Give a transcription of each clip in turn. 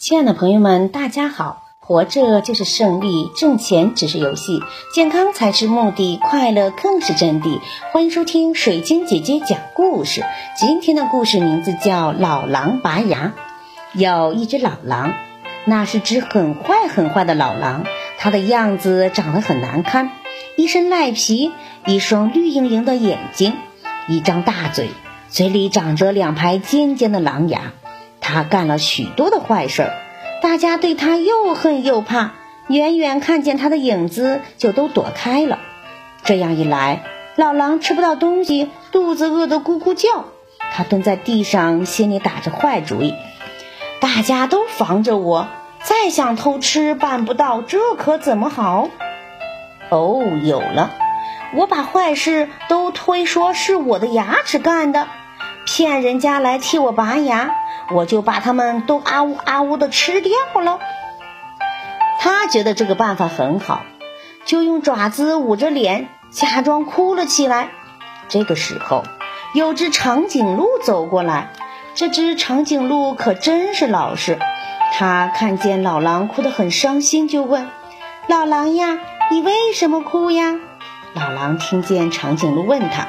亲爱的朋友们，大家好！活着就是胜利，挣钱只是游戏，健康才是目的，快乐更是真谛。欢迎收听水晶姐姐讲故事。今天的故事名字叫《老狼拔牙》。有一只老狼，那是只很坏很坏的老狼，它的样子长得很难看，一身赖皮，一双绿莹莹的眼睛，一张大嘴，嘴里长着两排尖尖的狼牙。他干了许多的坏事儿，大家对他又恨又怕，远远看见他的影子就都躲开了。这样一来，老狼吃不到东西，肚子饿得咕咕叫。他蹲在地上，心里打着坏主意：大家都防着我，再想偷吃办不到，这可怎么好？哦，有了！我把坏事都推说是我的牙齿干的，骗人家来替我拔牙。我就把他们都啊呜啊呜的吃掉了。他觉得这个办法很好，就用爪子捂着脸，假装哭了起来。这个时候，有只长颈鹿走过来。这只长颈鹿可真是老实。他看见老狼哭得很伤心，就问：“老狼呀，你为什么哭呀？”老狼听见长颈鹿问他，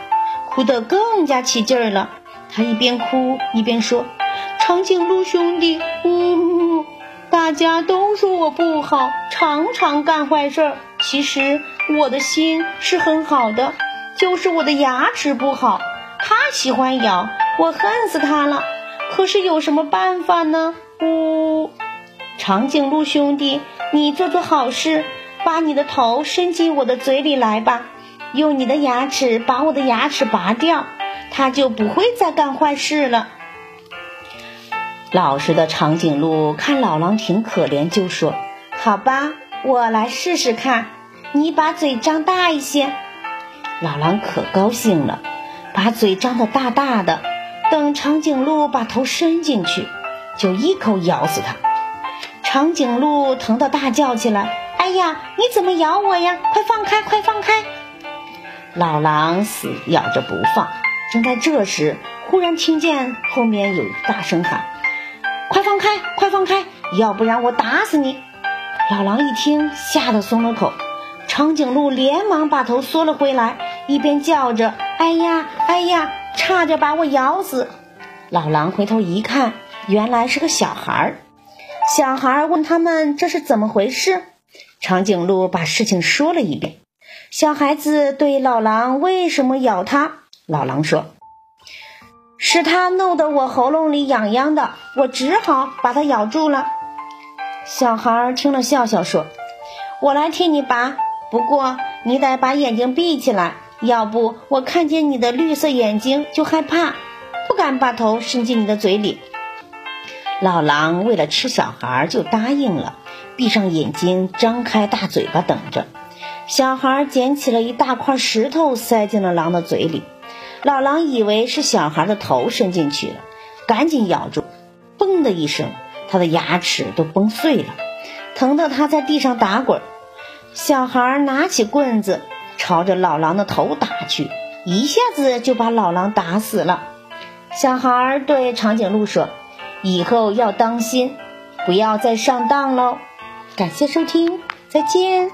哭得更加起劲儿了。他一边哭一边说。长颈鹿兄弟，呜，大家都说我不好，常常干坏事儿。其实我的心是很好的，就是我的牙齿不好，它喜欢咬，我恨死它了。可是有什么办法呢？呜，长颈鹿兄弟，你做做好事，把你的头伸进我的嘴里来吧，用你的牙齿把我的牙齿拔掉，它就不会再干坏事了。老实的长颈鹿看老狼挺可怜，就说：“好吧，我来试试看。你把嘴张大一些。”老狼可高兴了，把嘴张得大大的。等长颈鹿把头伸进去，就一口咬死它。长颈鹿疼得大叫起来：“哎呀，你怎么咬我呀？快放开，快放开！”老狼死咬着不放。正在这时，忽然听见后面有大声喊。开！快放开！要不然我打死你！老狼一听，吓得松了口。长颈鹿连忙把头缩了回来，一边叫着：“哎呀，哎呀，差点把我咬死！”老狼回头一看，原来是个小孩儿。小孩问他们这是怎么回事，长颈鹿把事情说了一遍。小孩子对老狼为什么咬他，老狼说。是它弄得我喉咙里痒痒的，我只好把它咬住了。小孩听了笑笑说：“我来替你拔，不过你得把眼睛闭起来，要不我看见你的绿色眼睛就害怕，不敢把头伸进你的嘴里。”老狼为了吃小孩就答应了，闭上眼睛，张开大嘴巴等着。小孩捡起了一大块石头，塞进了狼的嘴里。老狼以为是小孩的头伸进去了，赶紧咬住，嘣的一声，他的牙齿都崩碎了，疼得他在地上打滚。小孩拿起棍子朝着老狼的头打去，一下子就把老狼打死了。小孩对长颈鹿说：“以后要当心，不要再上当喽。”感谢收听，再见。